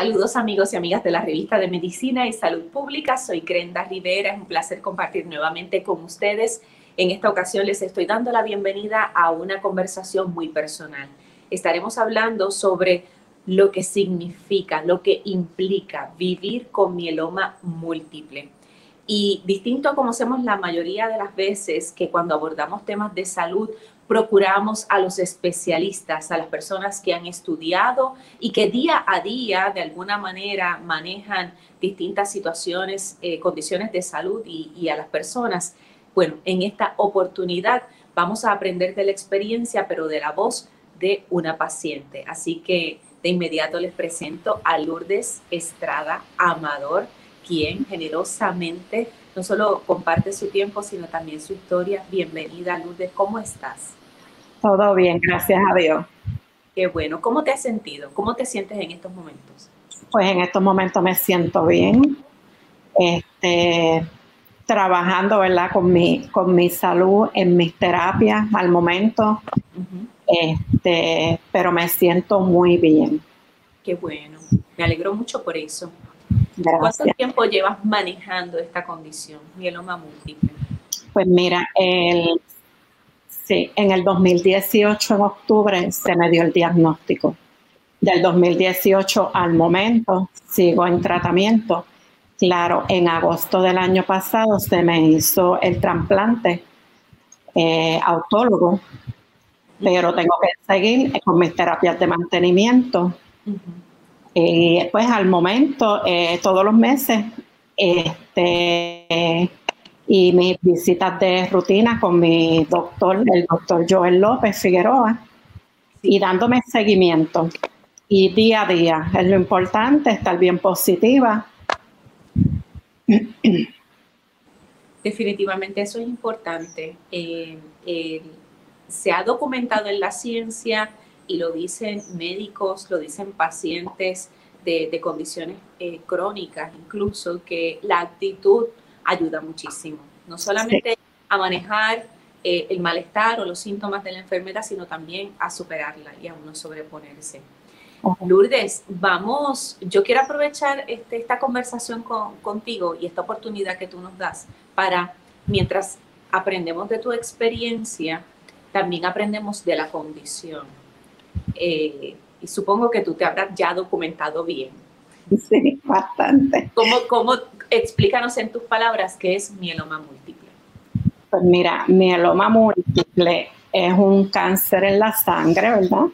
Saludos amigos y amigas de la revista de Medicina y Salud Pública. Soy Grenda Rivera. Es un placer compartir nuevamente con ustedes. En esta ocasión les estoy dando la bienvenida a una conversación muy personal. Estaremos hablando sobre lo que significa, lo que implica vivir con mieloma múltiple. Y distinto a como hacemos la mayoría de las veces que cuando abordamos temas de salud procuramos a los especialistas, a las personas que han estudiado y que día a día de alguna manera manejan distintas situaciones, eh, condiciones de salud y, y a las personas. Bueno, en esta oportunidad vamos a aprender de la experiencia, pero de la voz de una paciente. Así que de inmediato les presento a Lourdes Estrada Amador, quien generosamente no solo comparte su tiempo, sino también su historia. Bienvenida, Lourdes, ¿cómo estás? Todo bien, gracias a Dios. Qué bueno. ¿Cómo te has sentido? ¿Cómo te sientes en estos momentos? Pues en estos momentos me siento bien. Este, trabajando, ¿verdad? Con mi, con mi salud en mis terapias al momento. este, pero me siento muy bien. Qué bueno. Me alegro mucho por eso. ¿Cuánto tiempo llevas manejando esta condición, mieloma múltiple? Pues mira, el Sí, en el 2018, en octubre, se me dio el diagnóstico. Del 2018 al momento, sigo en tratamiento. Claro, en agosto del año pasado se me hizo el trasplante eh, autólogo, pero tengo que seguir con mis terapias de mantenimiento. Y pues al momento, eh, todos los meses, este, y mis visitas de rutina con mi doctor, el doctor Joel López Figueroa, y dándome seguimiento. Y día a día, es lo importante, estar bien positiva. Definitivamente eso es importante. Eh, se ha documentado en la ciencia y lo dicen médicos, lo dicen pacientes de, condiciones eh, crónicas, incluso que la actitud ayuda muchísimo, no solamente a manejar eh, el malestar o los síntomas de la enfermedad, sino también a superarla y a uno sobreponerse. Lourdes, vamos, yo quiero aprovechar este, esta conversación contigo y esta oportunidad que tú nos das para, mientras aprendemos de tu experiencia, también aprendemos de la condición. Eh, y supongo que tú te habrás ya documentado bien. Sí, bastante. ¿Cómo, cómo, explícanos en tus palabras qué es mieloma múltiple? Pues mira, mieloma múltiple es un cáncer en la sangre, ¿verdad?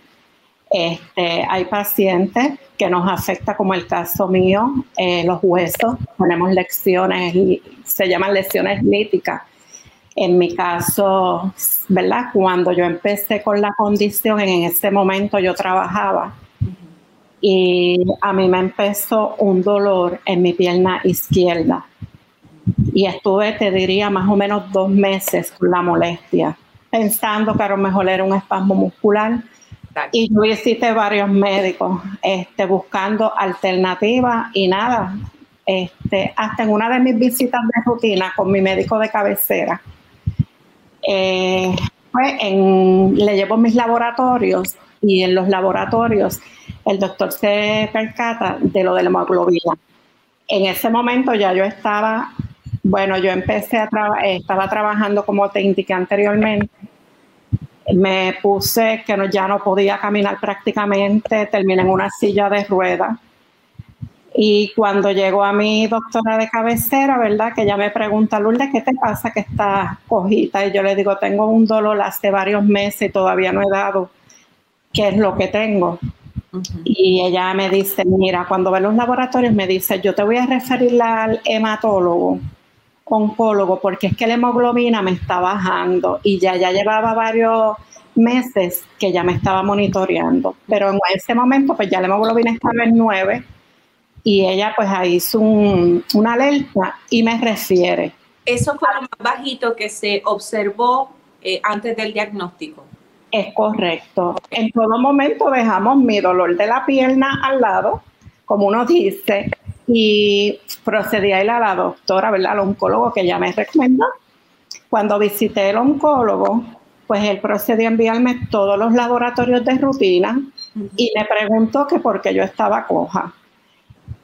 Este, hay pacientes que nos afecta, como el caso mío, eh, los huesos, tenemos lesiones, se llaman lesiones líticas. En mi caso, ¿verdad? Cuando yo empecé con la condición, en ese momento yo trabajaba y a mí me empezó un dolor en mi pierna izquierda. Y estuve, te diría, más o menos dos meses con la molestia, pensando que a lo mejor era un espasmo muscular. Y yo visité varios médicos este, buscando alternativas y nada. Este, hasta en una de mis visitas de rutina con mi médico de cabecera, eh, pues le llevo mis laboratorios y en los laboratorios el doctor se percata de lo de la hemoglobina. En ese momento ya yo estaba, bueno, yo empecé a trabajar, estaba trabajando como te indiqué anteriormente. Me puse que no, ya no podía caminar prácticamente, terminé en una silla de ruedas. Y cuando llegó a mi doctora de cabecera, ¿verdad? Que ella me pregunta, Lourdes, ¿qué te pasa que estás cojita? Y yo le digo, tengo un dolor hace varios meses y todavía no he dado qué es lo que tengo. Y ella me dice, mira, cuando ve los laboratorios me dice, yo te voy a referir al hematólogo, oncólogo, porque es que la hemoglobina me está bajando y ya, ya llevaba varios meses que ya me estaba monitoreando. Pero en ese momento, pues ya la hemoglobina estaba en 9 y ella pues ahí hizo una alerta y me refiere. Eso fue lo más bajito que se observó eh, antes del diagnóstico. Es correcto. En todo momento dejamos mi dolor de la pierna al lado, como uno dice, y procedí a ir a la doctora, ¿verdad? Al oncólogo que ya me recomendó. Cuando visité el oncólogo, pues él procedió a enviarme todos los laboratorios de rutina y me preguntó que por qué yo estaba coja.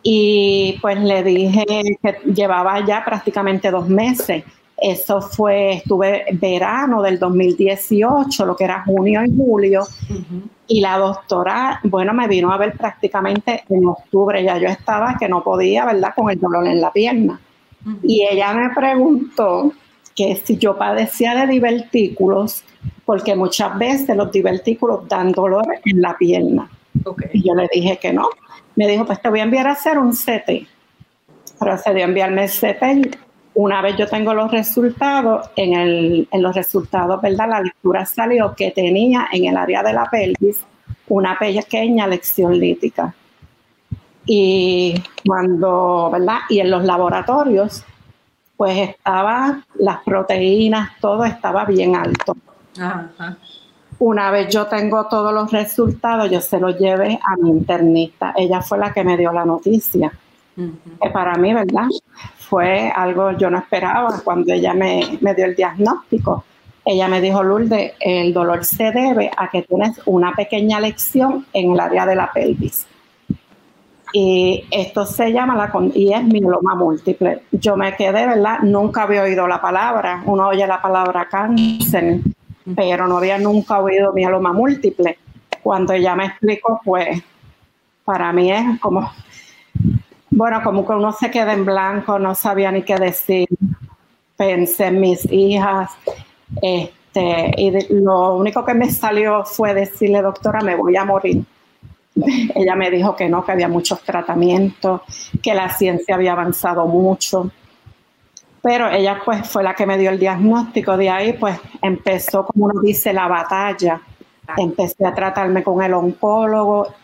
Y pues le dije que llevaba ya prácticamente dos meses. Eso fue, estuve verano del 2018, lo que era junio y julio. Y la doctora, bueno, me vino a ver prácticamente en octubre. Ya yo estaba que no podía, ¿verdad? Con el dolor en la pierna. Y ella me preguntó que si yo padecía de divertículos, porque muchas veces los divertículos dan dolor en la pierna. Y yo le dije que no. Me dijo, pues te voy a enviar a hacer un CT. Procedió a enviarme el CT. Una vez yo tengo los resultados, en, el, en los resultados, ¿verdad? La lectura salió que tenía en el área de la pelvis una pequeña lección lítica. Y cuando, ¿verdad? Y en los laboratorios, pues estaba, las proteínas, todo estaba bien alto. Una vez yo tengo todos los resultados, yo se los llevé a mi internista. Ella fue la que me dio la noticia. Que para mí, ¿verdad? Fue algo yo no esperaba cuando ella me, me dio el diagnóstico. Ella me dijo, Lourdes, el dolor se debe a que tienes una pequeña lección en el área de la pelvis. Y esto se llama la y es mieloma múltiple. Yo me quedé, ¿verdad? Nunca había oído la palabra. Uno oye la palabra cáncer pero no había nunca oído mieloma múltiple. Cuando ella me explicó, pues para mí es como, bueno, como que uno se queda en blanco, no sabía ni qué decir. Pensé en mis hijas, este, y lo único que me salió fue decirle, doctora, me voy a morir. Ella me dijo que no, que había muchos tratamientos, que la ciencia había avanzado mucho pero ella pues fue la que me dio el diagnóstico. De ahí pues empezó, como uno dice, la batalla. Empecé a tratarme con el oncólogo,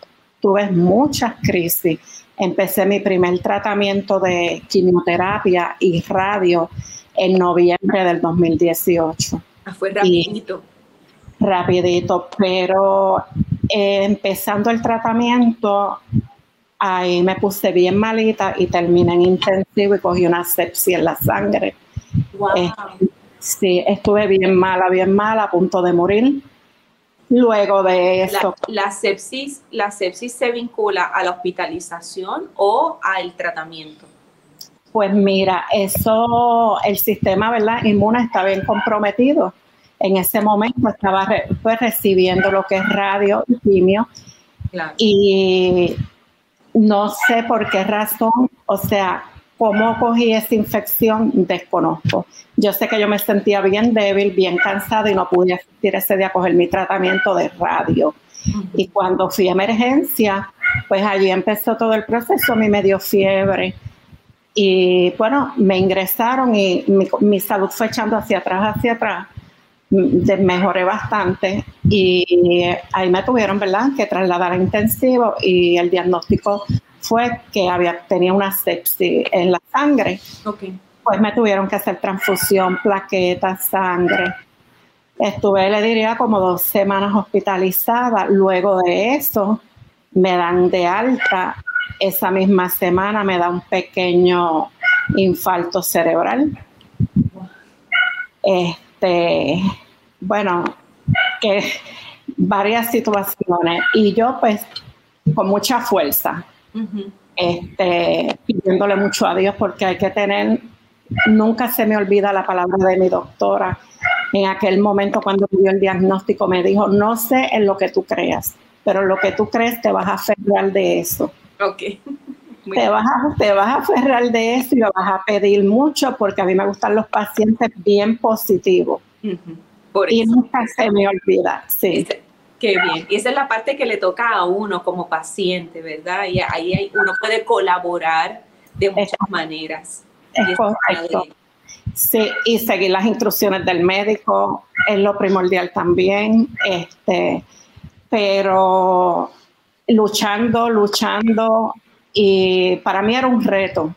tuve muchas crisis. Empecé mi primer tratamiento de quimioterapia y radio en noviembre del 2018. Ah, fue rapidito. rapidito, pero eh, empezando el tratamiento ahí me puse bien malita y terminé en intensivo y cogí una sepsis en la sangre. Este, sí, estuve bien mala, bien mala, a punto de morir. Luego de eso. La, sepsis, ¿La sepsis se vincula a la hospitalización o al tratamiento? Pues mira, eso, el sistema ¿verdad? inmune está bien comprometido. En ese momento estaba pues, recibiendo lo que es radio y quimio. Y no sé por qué razón, o sea, cómo cogí esa infección, desconozco. Yo sé que yo me sentía bien débil, bien cansada y no pude asistir ese día a coger mi tratamiento de radio. Y cuando fui a emergencia, pues allí empezó todo el proceso, a mí me dio fiebre. Y bueno, me ingresaron y mi, mi salud fue echando hacia atrás, hacia atrás mejoré bastante y ahí me tuvieron, ¿verdad?, que trasladar a intensivo y el diagnóstico fue que había, tenía una sepsis en la sangre. Pues me tuvieron que hacer transfusión, plaquetas, sangre. Estuve, le diría, como dos semanas hospitalizada. Luego de eso, me dan de alta. Esa misma semana me da un pequeño infarto cerebral. Este, este, bueno, que varias situaciones y yo pues con mucha fuerza, este, pidiéndole mucho a Dios porque hay que tener, nunca se me olvida la palabra de mi doctora. En aquel momento cuando dio el diagnóstico me dijo, no sé en lo que tú creas, pero lo que tú crees te vas a aferrar de eso. Te vas, a, te vas a aferrar de eso y lo vas a pedir mucho porque a mí me gustan los pacientes bien positivos. y nunca se me olvida, sí. Qué bien. Y esa es la parte que le toca a uno como paciente, ¿verdad? Y ahí uno puede colaborar de muchas maneras. Es correcto. Sí, y seguir las instrucciones del médico es lo primordial también. Este, pero luchando, luchando, y para mí era un reto.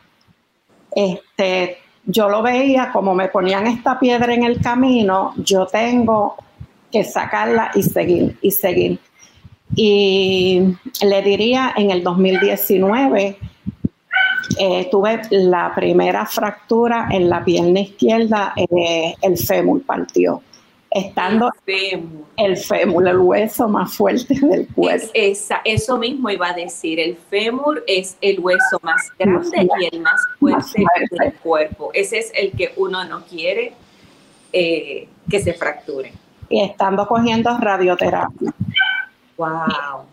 Este, yo lo veía como me ponían esta piedra en el camino, yo tengo que sacarla y seguir y seguir. Y le diría, en el 2019 eh, tuve la primera fractura en la pierna izquierda, eh, el fémur partió. Estando el fémur. el hueso más fuerte del cuerpo. esa, eso mismo iba a decir, el fémur es el hueso más grande y el más fuerte, del cuerpo. Ese es el que uno no quiere eh, que se fracture. Y estando cogiendo radioterapia. Wow.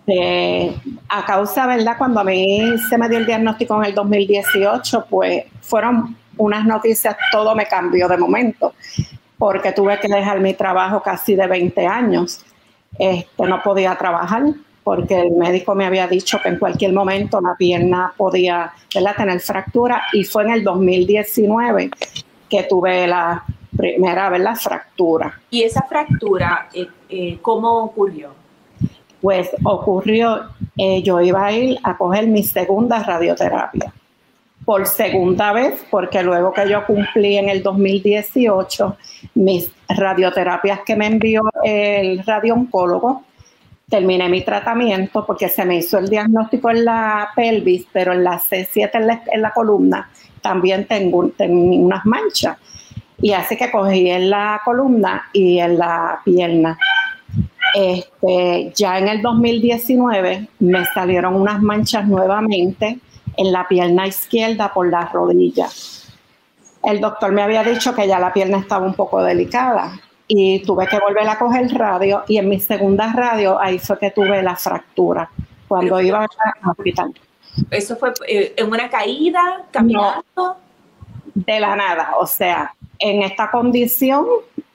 a causa, ¿verdad? Cuando a mí se me dio el diagnóstico en el 2018, pues fueron unas noticias, todo me cambió de momento, porque tuve que dejar mi trabajo casi de 20 años. Este, no podía trabajar porque el médico me había dicho que en cualquier momento la pierna podía ¿verdad? tener fractura y fue en el 2019 que tuve la primera ¿verdad? fractura. ¿Y esa fractura eh, eh, cómo ocurrió? Pues ocurrió, eh, yo iba a ir a coger mi segunda radioterapia por segunda vez, porque luego que yo cumplí en el 2018 mis radioterapias que me envió el radiooncólogo, terminé mi tratamiento porque se me hizo el diagnóstico en la pelvis, pero en la C7 en la, columna también tengo, tengo unas manchas. Y así que cogí en la columna y en la pierna. Este, ya en el 2019 me salieron unas manchas nuevamente en la pierna izquierda por la rodilla. El doctor me había dicho que ya la pierna estaba un poco delicada y tuve que volver a coger radio y en mi segunda radio ahí fue que tuve la fractura cuando iba al hospital. ¿Eso fue eh, en una caída, caminando? de la nada, o sea, en esta condición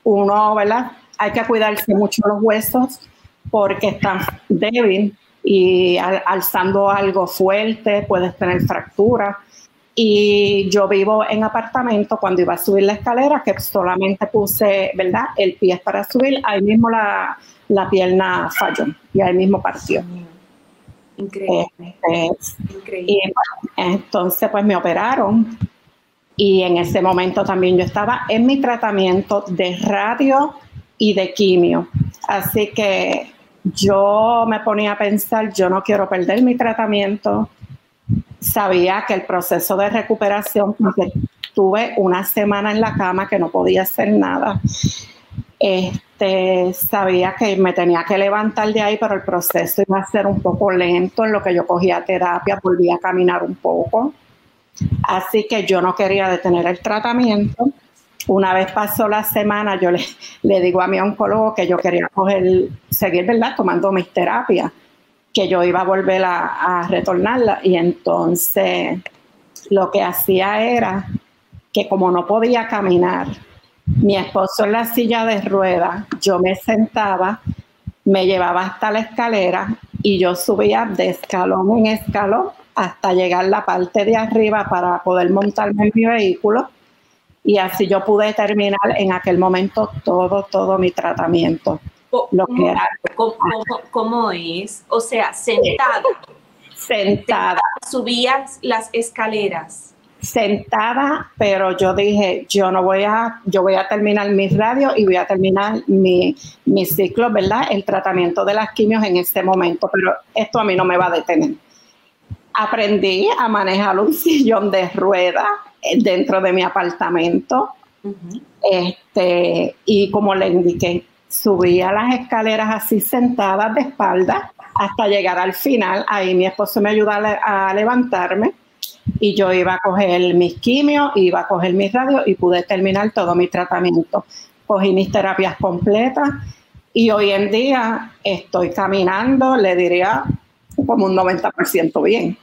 uno, ¿verdad? hay que cuidarse mucho los huesos porque están débiles y alzando algo fuerte puedes tener fractura. Y yo vivo en apartamento, cuando iba a subir la escalera, que solamente puse, ¿verdad? El pie para subir, ahí mismo la, pierna falló y ahí mismo partió. Increíble. Este, Increíble. Y entonces pues me operaron y en ese momento también yo estaba en mi tratamiento de radio y de quimio. Así que yo me ponía a pensar, yo no quiero perder mi tratamiento. Sabía que el proceso de recuperación, porque tuve una semana en la cama que no podía hacer nada. Este, sabía que me tenía que levantar de ahí, pero el proceso iba a ser un poco lento en lo que yo cogía terapia, volvía a caminar un poco. Así que yo no quería detener el tratamiento una vez pasó la semana, yo le, digo a mi oncólogo que yo quería coger, seguir, ¿verdad? Tomando mis terapias, que yo iba a volver a, a retornarla. Y entonces lo que hacía era que como no podía caminar, mi esposo en la silla de ruedas, yo me sentaba, me llevaba hasta la escalera y yo subía de escalón en escalón hasta llegar a la parte de arriba para poder montarme en mi vehículo y así yo pude terminar en aquel momento todo, todo mi tratamiento. Lo que era. ¿Cómo, es? O sea, sentada. Sentada. Subías las escaleras. Sentada, pero yo dije, yo no voy a, yo voy a terminar mi radio y voy a terminar mi, mi ciclo, ¿verdad? El tratamiento de las quimios en este momento, pero esto a mí no me va a detener. Aprendí a manejar un sillón de ruedas dentro de mi apartamento. este, y como le indiqué, subía las escaleras así sentadas de espalda hasta llegar al final. Ahí mi esposo me ayudó a, levantarme y yo iba a coger mis quimios, iba a coger mis radios y pude terminar todo mi tratamiento. Cogí mis terapias completas y hoy en día estoy caminando, le diría como un 90% bien.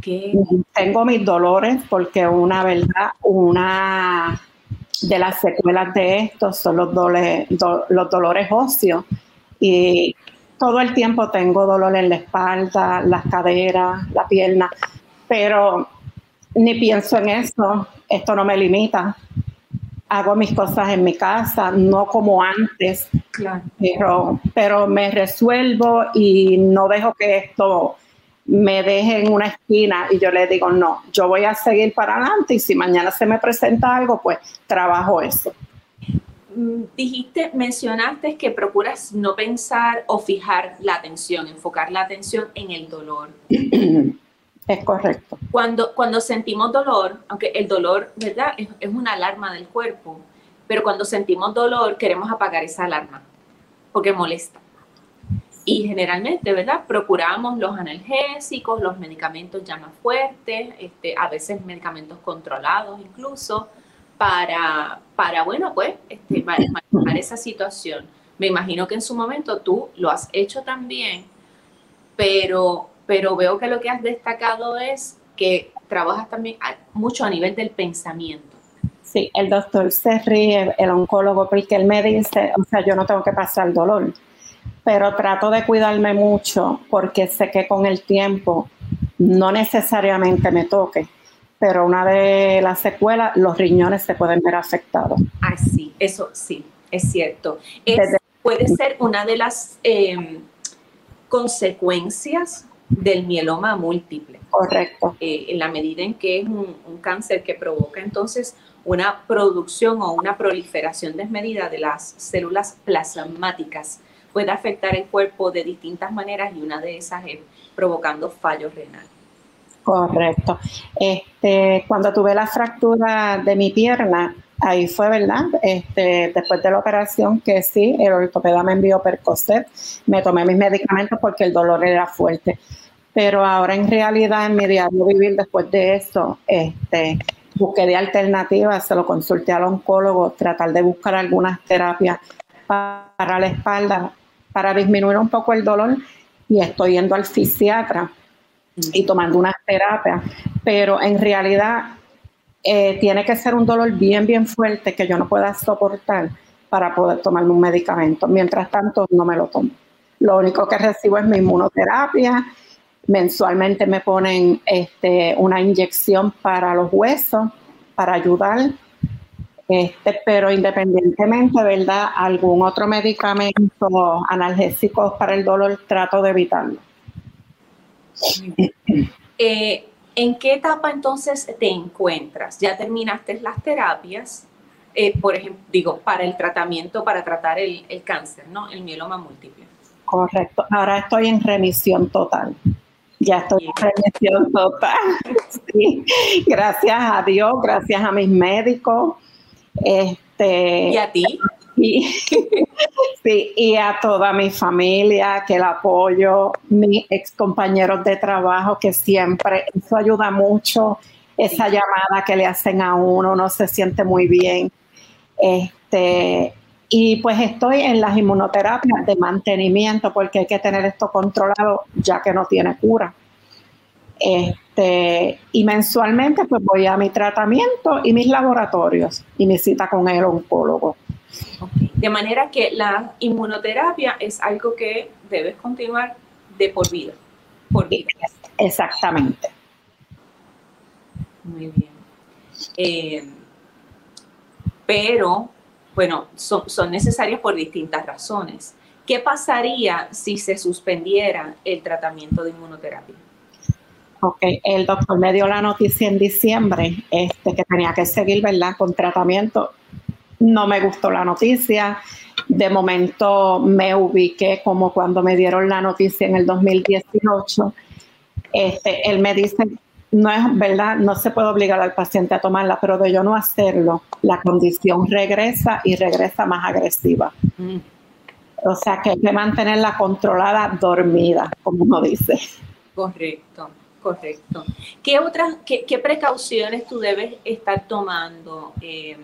Tengo mis dolores porque una verdad, una de las secuelas de esto son los, dolores, los dolores óseos. Y todo el tiempo tengo dolor en la espalda, las caderas, la pierna, pero ni pienso en eso, esto no me limita. Hago mis cosas en mi casa, no como antes, pero, pero me resuelvo y no dejo que esto me deje en una esquina y yo le digo, no, yo voy a seguir para adelante y si mañana se me presenta algo, pues trabajo eso. Mm, dijiste, mencionaste que procuras no pensar o fijar la atención, enfocar la atención en el dolor. Es correcto. Cuando, cuando sentimos dolor, aunque el dolor, ¿verdad? Es, es una alarma del cuerpo, pero cuando sentimos dolor queremos apagar esa alarma porque molesta. Y generalmente, ¿verdad? Procuramos los analgésicos, los medicamentos ya más fuertes, este, a veces medicamentos controlados incluso, para, para bueno, pues, este, manejar esa situación. Me imagino que en su momento tú lo has hecho también, pero, pero veo que lo que has destacado es que trabajas también mucho a nivel del pensamiento. Sí, el doctor se el oncólogo, porque él me dice, o sea, yo no tengo que pasar dolor pero trato de cuidarme mucho porque sé que con el tiempo no necesariamente me toque, pero una de las secuelas, los riñones se pueden ver afectados. Ah, sí, eso sí, es cierto. puede ser una de las em, consecuencias del mieloma múltiple. Correcto. Eh, en la medida en que es un, un, cáncer que provoca entonces una producción o una proliferación desmedida de las células plasmáticas puede afectar el cuerpo de distintas maneras y una de esas es provocando fallo renal. Correcto. Este, cuando tuve la fractura de mi pierna, ahí fue, ¿verdad? Este, después de la operación que sí, el ortopeda me envió Percocet, me tomé mis medicamentos porque el dolor era fuerte. Pero ahora en realidad en mi diario vivir después de eso, este, busqué de alternativas, se lo consulté al oncólogo, tratar de buscar algunas terapias para la espalda para disminuir un poco el dolor y estoy yendo al fisiatra y tomando unas terapias, pero en realidad eh, tiene que ser un dolor bien, bien fuerte que yo no pueda soportar para poder tomarme un medicamento. Mientras tanto, no me lo tomo. Lo único que recibo es mi inmunoterapia. Mensualmente me ponen este, una inyección para los huesos para ayudar este, pero independientemente, ¿verdad? Algún otro medicamento analgésico para el dolor, trato de evitarlo. Eh, ¿En qué etapa entonces te encuentras? ¿Ya terminaste las terapias? Eh, por ejemplo, digo, para el tratamiento, para tratar el, el cáncer, ¿no? El mieloma múltiple. Correcto. Ahora estoy en remisión total. Ya estoy en remisión total. Sí. Gracias a Dios, gracias a mis médicos, este, ¿Y a ti? Y, sí, y a toda mi familia, que el apoyo, mis ex compañeros de trabajo, que siempre, eso ayuda mucho, esa llamada que le hacen a uno, uno se siente muy bien. Este, y pues estoy en las inmunoterapias de mantenimiento porque hay que tener esto controlado ya que no tiene cura. Este, y mensualmente pues voy a mi tratamiento y mis laboratorios y mi cita con el oncólogo. De manera que la inmunoterapia es algo que debes continuar de por vida. Por vida. Exactamente. Muy bien. Eh, pero, bueno, son, son necesarias por distintas razones. ¿Qué pasaría si se suspendiera el tratamiento de inmunoterapia? Ok, el doctor me dio la noticia en diciembre este, que tenía que seguir, ¿verdad?, con tratamiento. No me gustó la noticia. De momento me ubiqué como cuando me dieron la noticia en el 2018. Este, él me dice, no es verdad, no se puede obligar al paciente a tomarla, pero de yo no hacerlo, la condición regresa y regresa más agresiva. Mm. O sea que hay que mantenerla controlada, dormida, como uno dice. Correcto. Correcto. ¿Qué otras, qué, precauciones tú debes estar tomando? Em,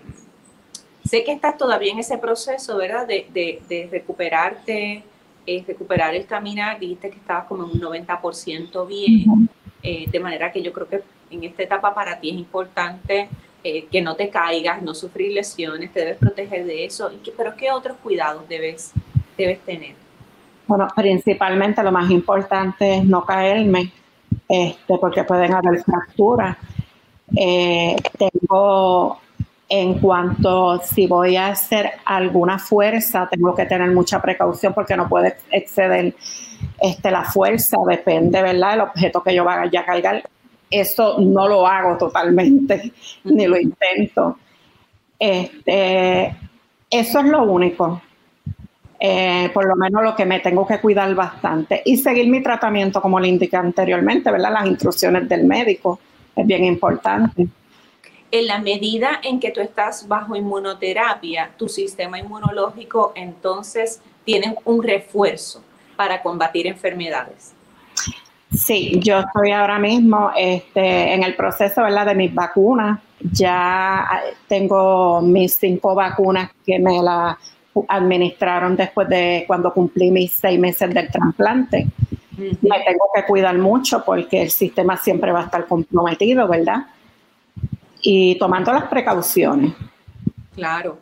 sé que estás todavía en ese proceso, ¿verdad? De, recuperarte, eh, recuperar el caminar. Dijiste que estabas como en un 90% bien. Eh, de manera que yo creo que en esta etapa para ti es importante eh, que no te caigas, no sufrir lesiones, te debes proteger de eso. pero ¿qué otros cuidados debes, debes tener? Bueno, principalmente lo más importante es no caerme este, porque pueden haber fracturas. Eh, tengo, en cuanto si voy a hacer alguna fuerza, tengo que tener mucha precaución porque no puede exceder este, la fuerza, depende, ¿verdad? El objeto que yo vaya a cargar. Eso no lo hago totalmente, ni lo intento. Este, eso es lo único. Eh, por lo menos lo que me tengo que cuidar bastante. Y seguir mi tratamiento, como le indiqué anteriormente, ¿verdad? Las instrucciones del médico es bien importante. En la medida en que tú estás bajo inmunoterapia, tu sistema inmunológico entonces tiene un refuerzo para combatir enfermedades. Sí, yo estoy ahora mismo este, en el proceso ¿verdad? de mis vacunas. Ya tengo mis cinco vacunas que me las administraron después de cuando cumplí mis seis meses del trasplante. Me tengo que cuidar mucho porque el sistema siempre va a estar comprometido, ¿verdad? Y tomando las precauciones. Claro.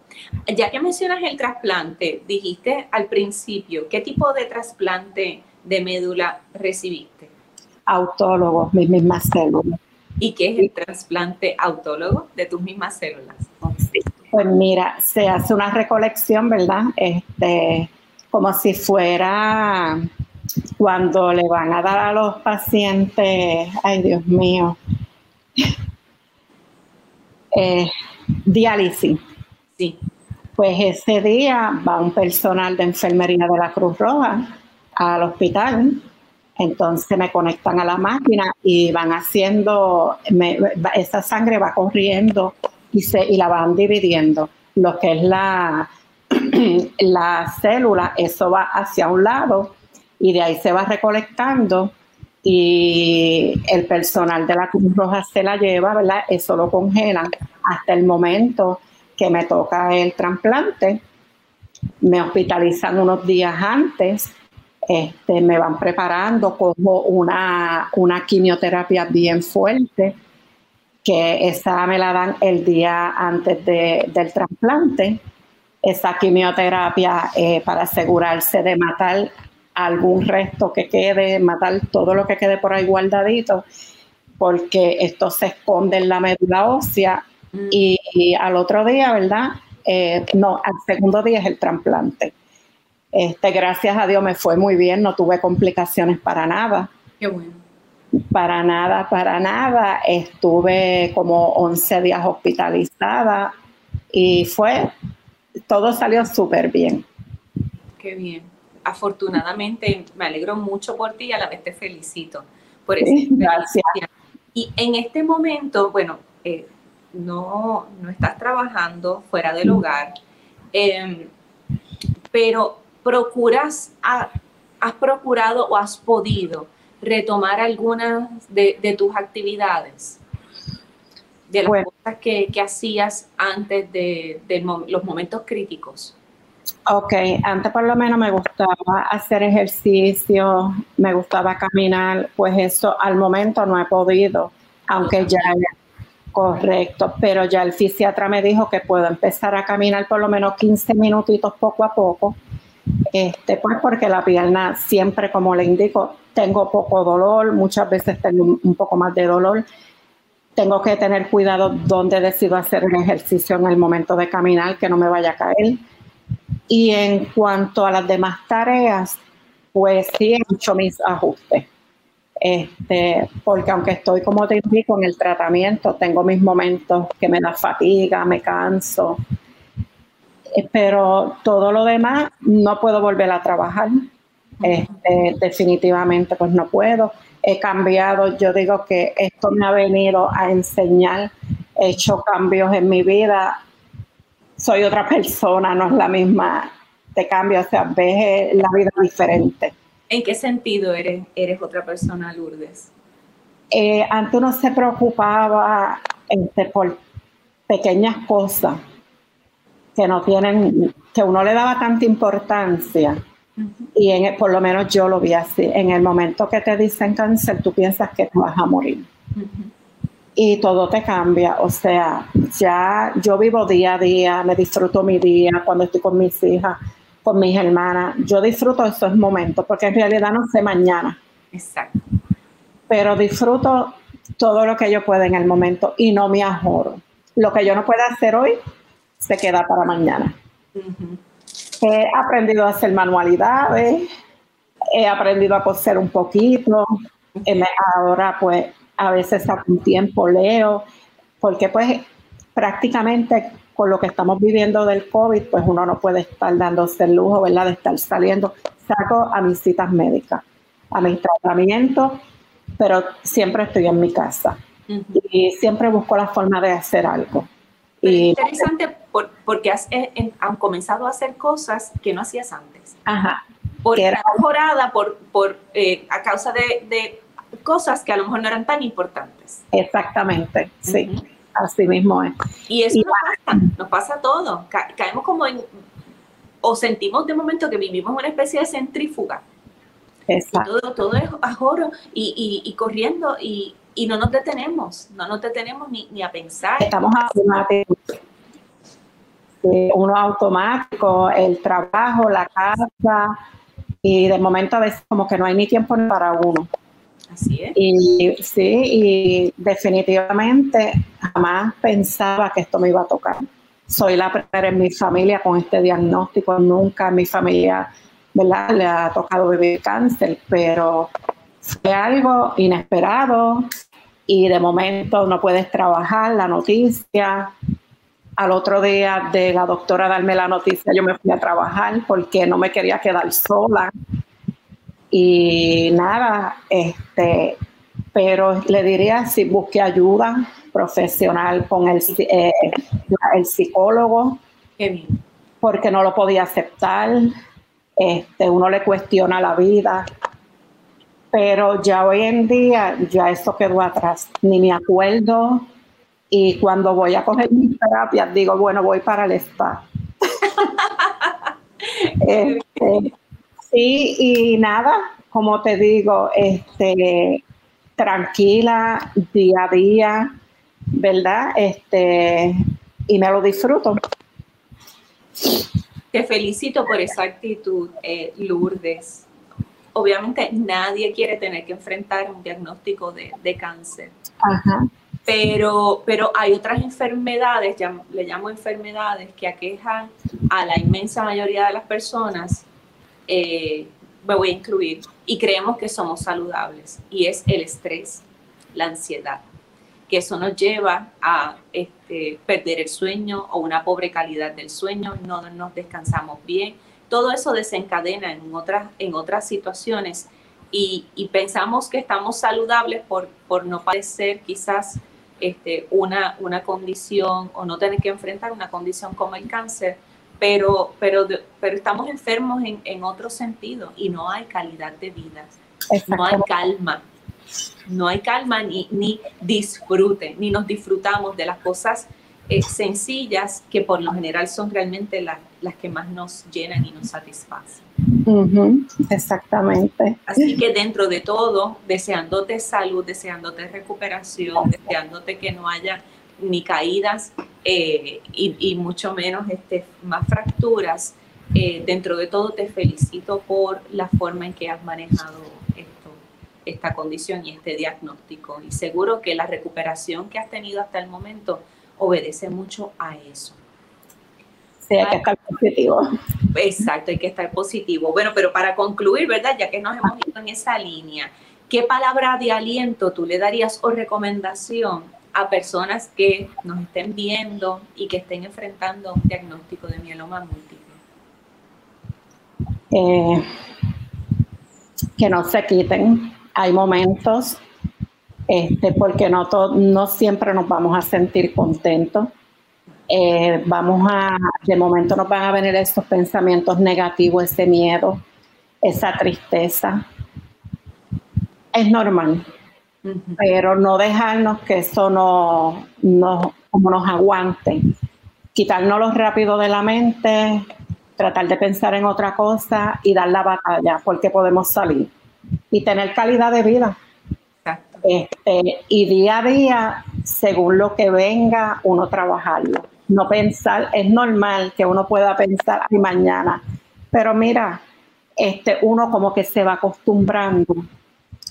Ya que mencionas el trasplante, dijiste al principio, ¿qué tipo de trasplante de médula recibiste? Autólogo, mis mismas células. ¿Y qué es el trasplante autólogo de tus mismas células? Pues mira, se hace una recolección, ¿verdad? Este, como si fuera cuando le van a dar a los pacientes, ay Dios mío, eh, diálisis. Sí. Pues ese día va un personal de enfermería de la Cruz Roja al hospital, entonces me conectan a la máquina y van haciendo, esa sangre va corriendo y, se, y la van dividiendo. Lo que es la, la célula, eso va hacia un lado y de ahí se va recolectando y el personal de la Cruz Roja se la lleva, ¿verdad? Eso lo congelan hasta el momento que me toca el trasplante, me hospitalizan unos días antes, este, me van preparando, como una, una quimioterapia bien fuerte, que esa me la dan el día antes del trasplante. Esa quimioterapia eh, para asegurarse de matar algún resto que quede, matar todo lo que quede por ahí guardadito, porque esto se esconde en la médula ósea y, al otro día, ¿verdad? Eh, no, al segundo día es el trasplante. Este, gracias a Dios me fue muy bien, no tuve complicaciones para nada. Qué bueno. Para nada, para nada. Estuve como 11 días hospitalizada y fue, todo salió súper bien. Qué bien. Afortunadamente, me alegro mucho por ti y a la vez te felicito por eso. Gracias. Y en este momento, bueno, eh, no, no estás trabajando fuera del hogar, em, pero procuras, has procurado o has podido retomar algunas de, tus actividades, de las cosas que, hacías antes de, los momentos críticos. Ok, antes por lo menos me gustaba hacer ejercicio, me gustaba caminar, pues eso al momento no he podido, aunque ya Correcto, pero ya el fisiatra me dijo que puedo empezar a caminar por lo menos 15 minutitos poco a poco, este, pues porque la pierna siempre, como le indico, tengo poco dolor, muchas veces tengo un poco más de dolor. Tengo que tener cuidado donde decido hacer el ejercicio en el momento de caminar, que no me vaya a caer. Y en cuanto a las demás tareas, pues sí he hecho mis ajustes. Este, porque aunque estoy, como te indico, en el tratamiento, tengo mis momentos que me da fatiga, me canso, pero todo lo demás no puedo volver a trabajar. Este, definitivamente, pues no puedo. He cambiado, yo digo que esto me ha venido a enseñar, he hecho cambios en mi vida. Soy otra persona, no es la misma, te cambio, o sea, ves la vida diferente. ¿En qué sentido eres, eres otra persona, Lourdes? Eh, antes uno se preocupaba este, por pequeñas cosas que no tienen, que uno le daba tanta importancia. Y en, por lo menos yo lo vi así. En el momento que te dicen cáncer, tú piensas que te vas a morir. Y todo te cambia. O sea, ya yo vivo día a día, me disfruto mi día cuando estoy con mis hijas con mis hermanas. Yo disfruto esos momentos porque en realidad no sé mañana. Exacto. Pero disfruto todo lo que yo pueda en el momento y no me ajoro. Lo que yo no pueda hacer hoy se queda para mañana. He aprendido a hacer manualidades, he aprendido a coser un poquito, ahora pues a veces a un tiempo leo, porque pues prácticamente con lo que estamos viviendo del COVID, pues uno no puede estar dándose el lujo, ¿verdad?, de estar saliendo. Saco a mis citas médicas, a mis tratamientos, pero siempre estoy en mi casa y siempre busco la forma de hacer algo. Y, interesante porque has, eh, han comenzado a hacer cosas que no hacías antes. Ajá. Porque era mejorada por, por, eh, a causa de, cosas que a lo mejor no eran tan importantes. Exactamente, sí. Así mismo es. Y eso nos pasa, nos pasa todo. caemos como en, o sentimos de momento que vivimos una especie de centrífuga. Exacto. todo, todo es ajoro y, y, y corriendo y, y, no nos detenemos, no nos detenemos ni, ni a pensar. Estamos automáticos. Uno automático, el trabajo, la casa, y de momento a veces como que no hay ni tiempo para uno. Así es. Y sí, y definitivamente jamás pensaba que esto me iba a tocar. Soy la primera en mi familia con este diagnóstico, nunca en mi familia ¿verdad? le ha tocado vivir cáncer, pero fue algo inesperado y de momento no puedes trabajar, la noticia. Al otro día de la doctora darme la noticia, yo me fui a trabajar porque no me quería quedar sola y nada, este, pero le diría si busque ayuda profesional con el, eh, el psicólogo, porque no lo podía aceptar. Este, uno le cuestiona la vida, pero ya hoy en día ya eso quedó atrás, ni me acuerdo. Y cuando voy a coger mis terapias, digo, bueno, voy para el spa. este, Sí, y nada, como te digo, este, tranquila, día a día, ¿verdad? Este, y me lo disfruto. Te felicito por esa actitud, eh, Lourdes. Obviamente nadie quiere tener que enfrentar un diagnóstico de, cáncer. Pero, pero hay otras enfermedades, le llamo enfermedades, que aquejan a la inmensa mayoría de las personas. Eh, me voy a incluir. Y creemos que somos saludables. Y es el estrés, la ansiedad, que eso nos lleva a este, perder el sueño o una pobre calidad del sueño, no nos descansamos bien, todo eso desencadena en otras, en otras situaciones. Y, pensamos que estamos saludables por, por no padecer quizás este, una, una condición o no tener que enfrentar una condición como el cáncer pero, pero, pero estamos enfermos en, en otro sentido y no hay calidad de vida, no hay calma, no hay calma ni, ni disfrute, ni nos disfrutamos de las cosas eh, sencillas que por lo general son realmente las que más nos llenan y nos satisfacen. exactamente. Así que dentro de todo, deseándote salud, deseándote recuperación, deseándote que no haya ni caídas eh, y, mucho menos este, más fracturas. Eh, dentro de todo te felicito por la forma en que has manejado esto, esta condición y este diagnóstico. Y seguro que la recuperación que has tenido hasta el momento obedece mucho a eso. Sí, hay que estar positivo. Exacto, hay que estar positivo. Bueno, pero para concluir, ¿verdad? Ya que nos hemos ido en esa línea, ¿qué palabra de aliento tú le darías o recomendación a personas que nos estén viendo y que estén enfrentando un diagnóstico de mieloma múltiple? Eh, que no se quiten. Hay momentos, este, porque no, no siempre nos vamos a sentir contentos. Eh, vamos a, de momento nos van a venir estos pensamientos negativos, ese miedo, esa tristeza. Es normal pero no dejarnos que eso no, no, como nos aguante. Quitárnoslo rápido de la mente, tratar de pensar en otra cosa y dar la batalla, porque podemos salir y tener calidad de vida. Este, y día a día, según lo que venga, uno trabajarlo. No pensar, es normal que uno pueda pensar, ay, mañana, pero mira, este, uno como que se va acostumbrando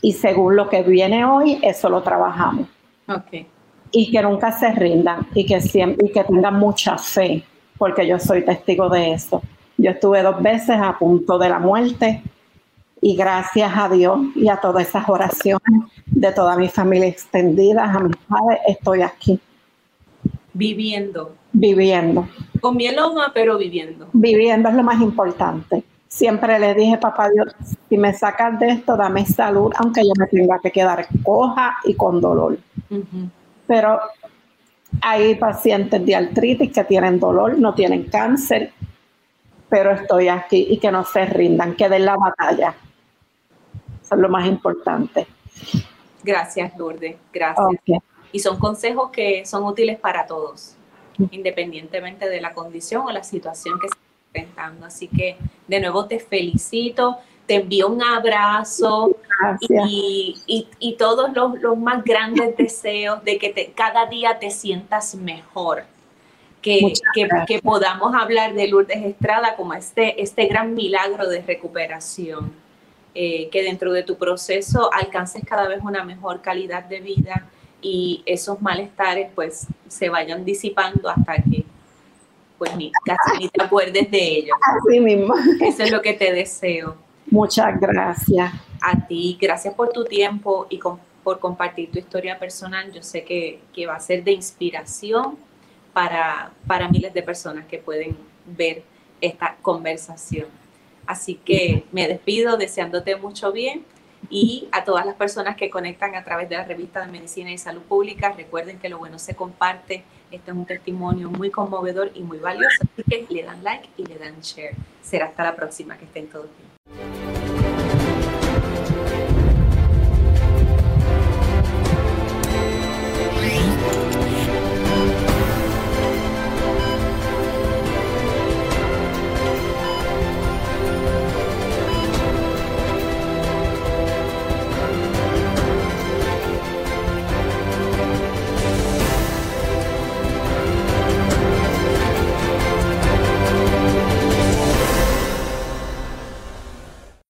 y según lo que viene hoy, eso lo trabajamos. Okay. Y que nunca se rindan y que, siempre, y que tengan mucha fe, porque yo soy testigo de eso. Yo estuve dos veces a punto de la muerte Y gracias a Dios y a todas esas oraciones de toda mi familia extendida, a mis padres, estoy aquí. Viviendo. Viviendo. Con mieloma, pero viviendo. Viviendo es lo más importante. Siempre le dije, papá Dios, si me sacas de esto, dame salud, aunque yo me tenga que quedar coja y con dolor. Pero hay pacientes de artritis que tienen dolor, no tienen cáncer, pero estoy aquí y que no se rindan, que den la batalla. Eso es lo más importante. Gracias, Lourdes. Gracias. Y son consejos que son útiles para todos, independientemente de la condición o la situación que se esté enfrentando. Así que de nuevo te felicito, te envío un abrazo y, y, todos los, los, más grandes deseos de que te, cada día te sientas mejor. Que, que, que, podamos hablar de Lourdes Estrada como este, este gran milagro de recuperación. Eh, que dentro de tu proceso alcances cada vez una mejor calidad de vida y esos malestares pues se vayan disipando hasta que pues ni, casi ni te acuerdes de ellos. Así mismo. Eso es lo que te deseo. Muchas gracias. A ti, gracias por tu tiempo y por compartir tu historia personal. Yo sé que, que va a ser de inspiración para, para miles de personas que pueden ver esta conversación. Así que me despido deseándote mucho bien y a todas las personas que conectan a través de la revista de Medicina y Salud Pública, recuerden que lo bueno se comparte. Este es un testimonio muy conmovedor y muy valioso. Así que le dan like y le dan share. Será hasta la próxima. Que estén todos bien.